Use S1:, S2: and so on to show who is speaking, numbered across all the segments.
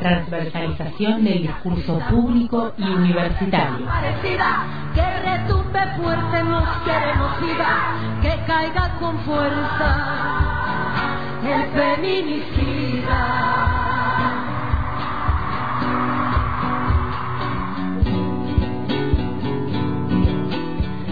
S1: Transversalización del discurso público y universitario. Que retumbe fuerte, nos queremos viva, que caiga con fuerza el feminicida.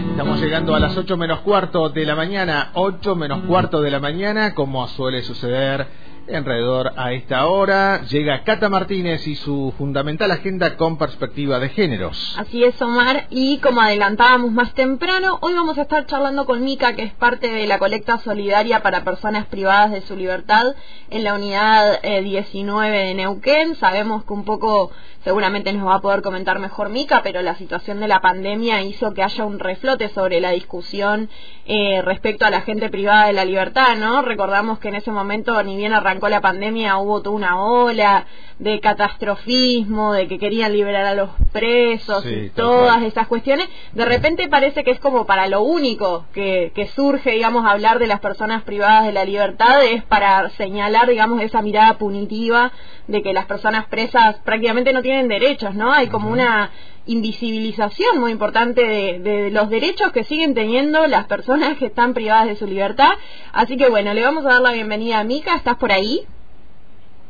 S2: Estamos llegando a las 8 menos cuarto de la mañana, 8 menos cuarto de la mañana, como suele suceder alrededor a esta hora. Llega Cata Martínez y su fundamental agenda con perspectiva de géneros.
S3: Así es, Omar. Y como adelantábamos más temprano, hoy vamos a estar charlando con Mica, que es parte de la colecta solidaria para personas privadas de su libertad en la unidad 19 eh, de Neuquén. Sabemos que un poco, seguramente nos va a poder comentar mejor Mica, pero la situación de la pandemia hizo que haya un reflote sobre la discusión eh, respecto a la gente privada de la libertad, ¿no? Recordamos que en ese momento, ni bien arrancó arrancó la pandemia hubo toda una ola de catastrofismo, de que querían liberar a los presos y todas esas cuestiones, de repente parece que es como para lo único que, que surge, digamos, hablar de las personas privadas de la libertad, es para señalar, digamos, esa mirada punitiva de que las personas presas prácticamente no tienen derechos, ¿no? Hay como una invisibilización muy importante de, los derechos que siguen teniendo las personas que están privadas de su libertad. Así que bueno, le vamos a dar la bienvenida a Mica, ¿estás por ahí?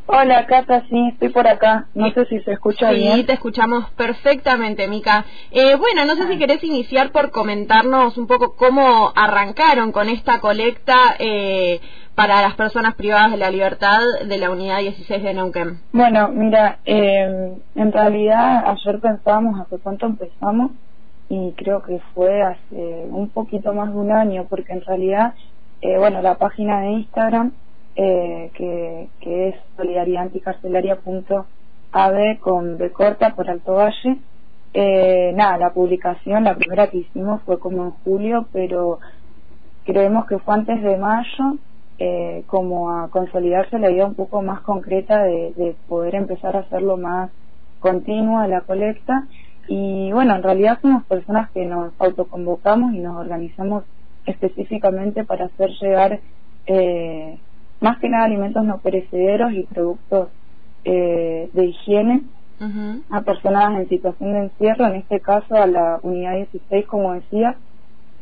S4: Hola, Cata, sí, estoy por acá. No sé si se escucha bien.
S3: Sí, te escuchamos perfectamente, Mica. Eh, bueno, no sé si ah. querés iniciar por comentarnos un poco cómo arrancaron con esta colecta eh, para las personas privadas de la libertad de la Unidad 16 de Neuquén.
S4: Bueno, mira, eh, en realidad ayer pensábamos hace cuánto empezamos y creo que fue hace un poquito más de un año, porque en realidad, bueno, la página de Instagram eh, que, que, es solidaridadaanticarcelaria.ab con B corta por Alto Valle. Eh, nada, la publicación, la primera que hicimos fue como en julio, pero creemos que fue antes de mayo, eh, como a consolidarse la idea un poco más concreta de, de poder empezar a hacerlo más continua la colecta. Y bueno, en realidad somos personas que nos autoconvocamos y nos organizamos específicamente para hacer llegar eh, más que nada alimentos no perecederos y productos eh, de higiene a personas en situación de encierro, en este caso a la unidad 16, como decía,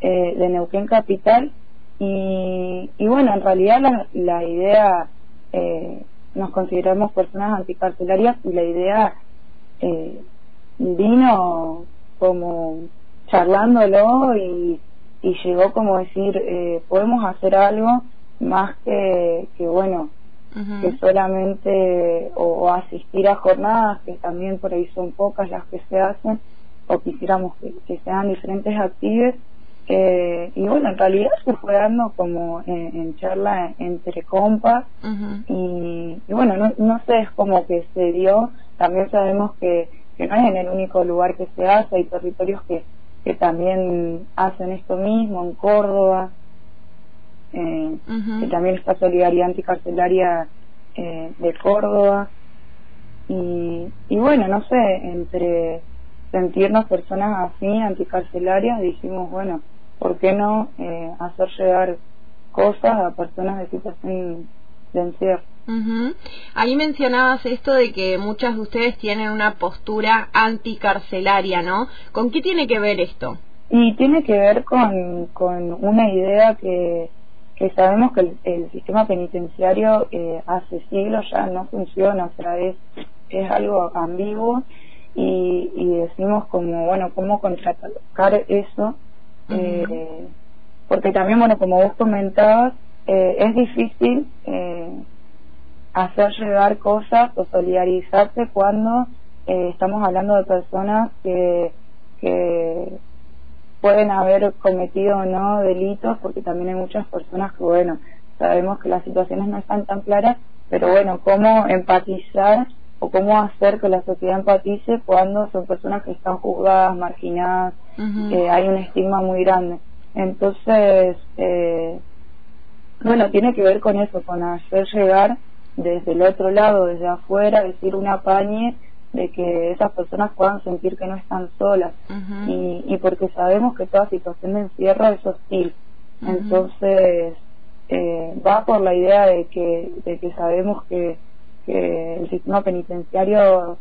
S4: eh, de Neuquén Capital. Y, y, bueno, en realidad la, la idea, eh, nos consideramos personas anticarcelarias y la idea eh, vino como charlándolo y, y llegó como decir, eh, podemos hacer algo más que, que bueno, que solamente o, asistir a jornadas, que también por ahí son pocas las que se hacen, o quisiéramos que, sean diferentes actividades. Eh, y bueno, en realidad se fue dando como en, charla entre compas y, bueno, no, no sé, es como que se dio, también sabemos que, que no es en el único lugar que se hace, hay territorios que, que también hacen esto mismo, en Córdoba, eh, que también está Solidaridad Anticarcelaria eh, de Córdoba. Y, y bueno, no sé, entre sentirnos personas así, anticarcelarias, dijimos, bueno, ¿por qué no eh, hacer llegar cosas a personas de situación de encierro?
S3: Ahí mencionabas esto de que muchas de ustedes tienen una postura anticarcelaria, ¿no? ¿Con qué tiene que ver esto?
S4: Y tiene que ver con, con una idea que que sabemos que el, sistema penitenciario eh, hace siglos ya no funciona, o sea, es, es algo ambiguo y, y decimos como, bueno, cómo contratar eso, eh, porque también, bueno, como vos comentabas, eh, es difícil hacer llegar cosas o solidarizarse cuando estamos hablando de personas que, que pueden haber cometido o no delitos, porque también hay muchas personas que, bueno, sabemos que las situaciones no están tan claras, pero bueno, cómo empatizar o cómo hacer que la sociedad empatice cuando son personas que están juzgadas, marginadas, eh, hay un estigma muy grande. Entonces, eh, bueno, tiene que ver con eso, con hacer llegar desde el otro lado, desde afuera, decir una pañe de que esas personas puedan sentir que no están solas y, y porque sabemos que toda situación de encierro es hostil. Entonces, eh, va por la idea de que, de que sabemos que, que el sistema penitenciario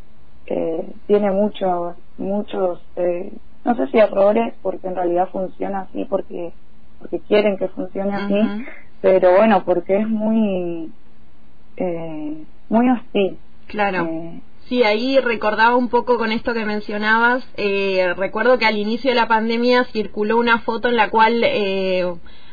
S4: eh, tiene muchos, muchos, eh, no sé si errores, porque en realidad funciona así, porque, porque quieren que funcione así, pero bueno, porque es muy, eh, muy hostil.
S3: Claro. Eh, Sí, ahí recordaba un poco con esto que mencionabas. Eh, recuerdo que al inicio de la pandemia circuló una foto en la cual eh,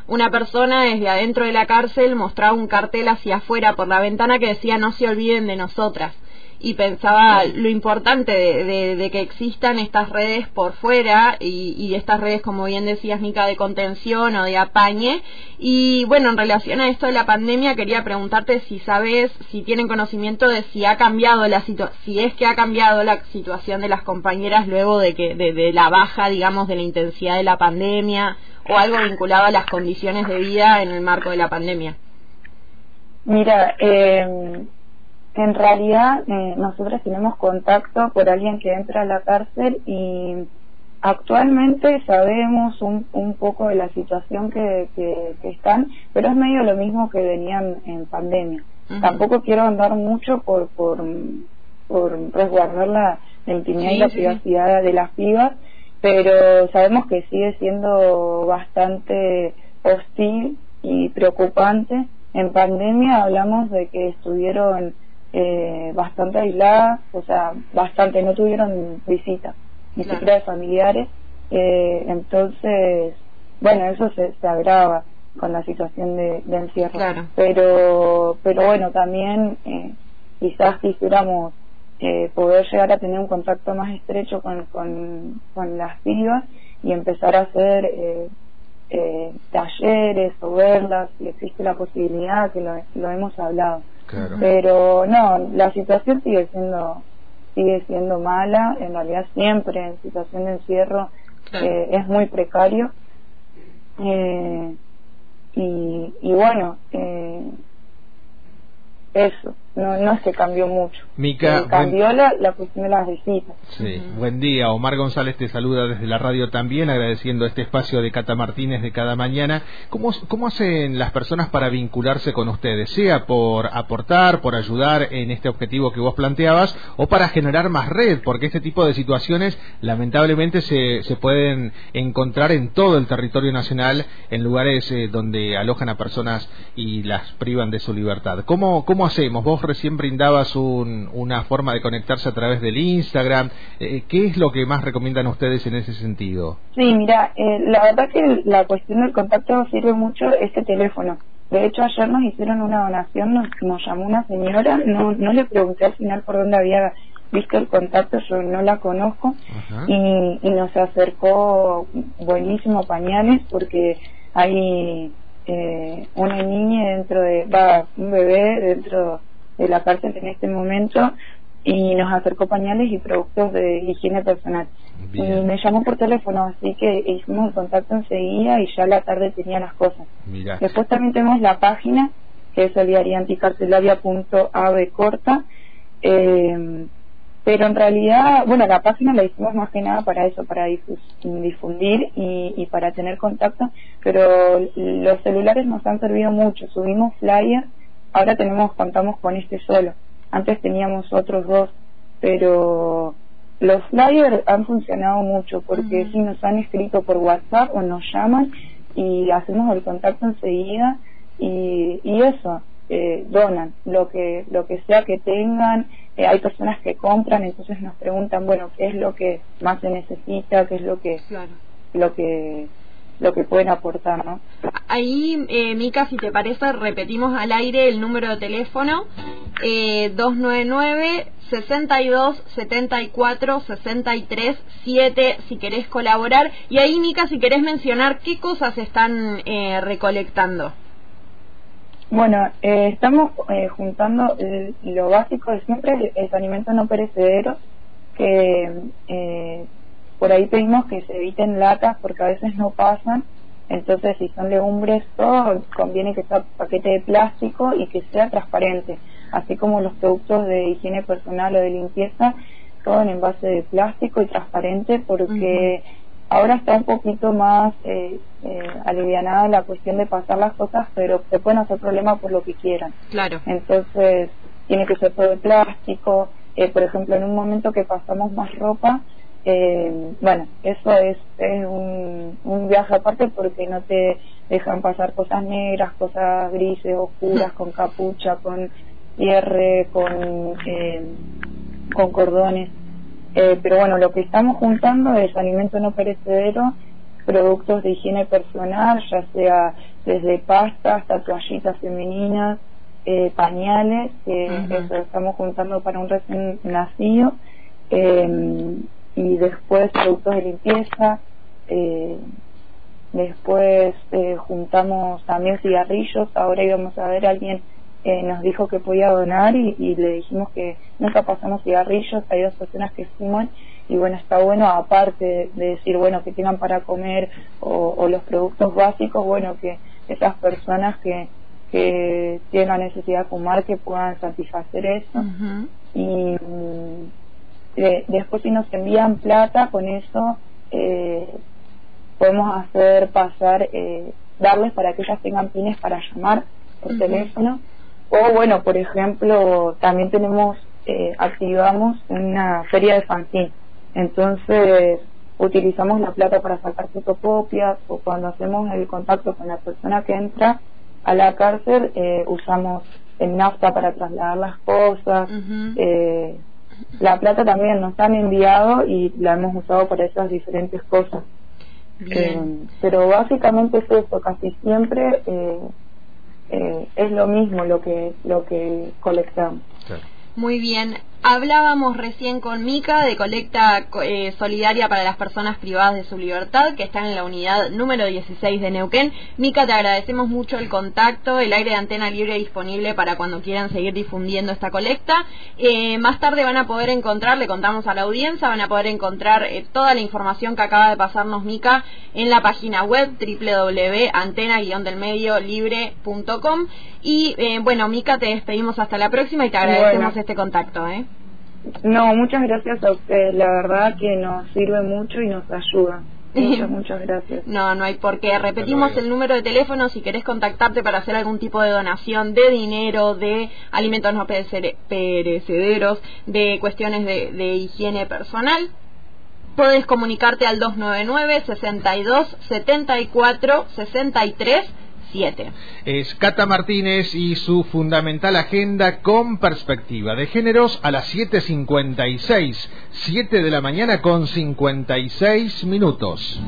S3: una persona desde adentro de la cárcel mostraba un cartel hacia afuera por la ventana que decía no se olviden de nosotras y pensaba lo importante de, que existan estas redes por fuera y, estas redes, como bien decías, Mica, de contención o de apañe. Y bueno, en relación a esto de la pandemia, quería preguntarte si sabes, si tienen conocimiento de si ha cambiado la situación, si es que ha cambiado la situación de las compañeras luego de que de, la baja, digamos, de la intensidad de la pandemia o algo vinculado a las condiciones de vida en el marco de la pandemia.
S4: Mira, eh, en realidad eh, nosotros tenemos contacto por alguien que entra a la cárcel y actualmente sabemos un, un poco de la situación que, que, están, pero es medio lo mismo que venían en pandemia. Tampoco quiero andar mucho por, por, por resguardar la, intimidad y la privacidad de las pibas, pero sabemos que sigue siendo bastante hostil y preocupante. En pandemia hablamos de que estuvieron eh, bastante aisladas, o sea, bastante, no tuvieron visita, ni siquiera de familiares, eh, entonces, bueno, eso se, se agrava con la situación de, encierro. Pero, pero bueno, también eh, quizás quisiéramos eh, poder llegar a tener un contacto más estrecho con, con, con las pibas y empezar a hacer eh, eh, talleres o verlas, si existe la posibilidad, que lo, lo hemos hablado. Pero no, la situación sigue siendo sigue siendo mala, en realidad siempre en situación de encierro eh, es muy precario. Eh, y, y bueno, eh, eso no, no que cambió mucho.
S2: Mica,
S4: cambió la, la, cuestión de las visitas.
S2: Sí, buen día. Omar González te saluda desde la radio también, agradeciendo este espacio de Cata Martínez de cada mañana. ¿Cómo, ¿Cómo hacen las personas para vincularse con ustedes? Sea por aportar, por ayudar en este objetivo que vos planteabas, o para generar más red, porque este tipo de situaciones lamentablemente se, se pueden encontrar en todo el territorio nacional, en lugares eh, donde alojan a personas y las privan de su libertad. ¿Cómo, cómo hacemos? Vos recién brindabas una forma de conectarse a través del Instagram. Eh, ¿Qué es lo que más recomiendan ustedes en ese sentido?
S4: Sí, mira, eh, la verdad que la cuestión del contacto sirve mucho este teléfono. De hecho, ayer nos hicieron una donación, nos, llamó una señora, no, no le pregunté al final por dónde había visto el contacto, yo no la conozco, y, y, nos acercó buenísimo pañales porque hay eh, una niña dentro de, va, un bebé dentro de la cárcel en este momento y nos acercó pañales y productos de higiene personal. Y me llamó por teléfono, así que hicimos el contacto enseguida y ya a la tarde tenía las cosas. Después también tenemos la página, que es solidarianticarcelaria.ave corta, eh, pero en realidad, bueno, la página la hicimos más que nada para eso, para difundir y, y para tener contacto, pero los celulares nos han servido mucho, subimos flyers ahora tenemos contamos con este solo. Antes teníamos otros dos pero los flyers han funcionado mucho porque si nos han escrito por WhatsApp o nos llaman y hacemos el contacto enseguida y, y eso eh, donan lo que lo que sea que tengan eh, hay personas que compran entonces nos preguntan bueno qué es lo que más se necesita qué es lo que lo que lo que pueden aportar, ¿no?
S3: Ahí, eh, Mica, si te parece, repetimos al aire el número de teléfono eh, 299 62 74 63 7 si querés colaborar y ahí Mica si querés mencionar qué cosas están eh, recolectando
S4: bueno eh, estamos eh, juntando lo básico de siempre es alimento no perecedero que eh, por ahí pedimos que se eviten latas porque a veces no pasan. Entonces, si son legumbres, todo conviene que sea paquete de plástico y que sea transparente. Así como los productos de higiene personal o de limpieza, todo en envase de plástico y transparente porque ahora está un poquito más eh, eh, alivianada la cuestión de pasar las cosas, pero se pueden hacer problemas por lo que quieran.
S3: Claro.
S4: Entonces, tiene que ser todo de plástico. Eh, por ejemplo, en un momento que pasamos más ropa, eh, bueno, eso es, es un, un viaje aparte porque no te dejan pasar cosas negras, cosas grises, oscuras, con capucha, con cierre, con, eh, con cordones. Eh, pero bueno, lo que estamos juntando es alimento no perecedero, productos de higiene personal, ya sea desde pasta hasta toallitas femeninas, eh, pañales, que eso estamos juntando para un recién nacido, eh, y después productos de limpieza, eh, después eh, juntamos también cigarrillos, ahora íbamos a ver a alguien eh, nos dijo que podía donar y, y, le dijimos que nunca pasamos cigarrillos, hay dos personas que fuman y bueno, está bueno aparte de, decir, bueno, que tengan para comer o, o, los productos básicos, bueno, que esas personas que, que tienen la necesidad de fumar que puedan satisfacer eso. Y eh, después si nos envían plata con eso eh, podemos hacer pasar eh, darles para que ellas tengan pines para llamar por teléfono. O bueno por ejemplo también tenemos eh, activamos una feria de fanzine entonces utilizamos la plata para sacar fotocopias o cuando hacemos el contacto con la persona que entra a la cárcel eh, usamos el nafta para trasladar las cosas eh, la plata también nos han enviado y la hemos usado para esas diferentes cosas. Eh, pero básicamente es eso casi siempre eh, eh, es lo mismo lo que lo que colectamos.
S3: Muy bien Hablábamos recién con Mica de colecta eh, solidaria para las personas privadas de su libertad, que están en la unidad número 16 de Neuquén. Mica, te agradecemos mucho el contacto, el aire de antena libre disponible para cuando quieran seguir difundiendo esta colecta. Eh, más tarde van a poder encontrar, le contamos a la audiencia, van a poder encontrar eh, toda la información que acaba de pasarnos Mica en la página web www.antena-delmediolibre.com. Y bueno, Mica, te despedimos hasta la próxima y te agradecemos este contacto. ¿eh?
S4: No, muchas gracias a usted. La verdad que nos sirve mucho y nos ayuda. Muchas, muchas gracias.
S3: No, no hay por qué. Repetimos el número de teléfono si querés contactarte para hacer algún tipo de donación de dinero, de alimentos no perecederos, de cuestiones de, de higiene personal. Puedes comunicarte al 299 62 74 63
S2: es Cata Martínez y su fundamental agenda con perspectiva de géneros a las 7.56, 7 de la mañana con 56 minutos.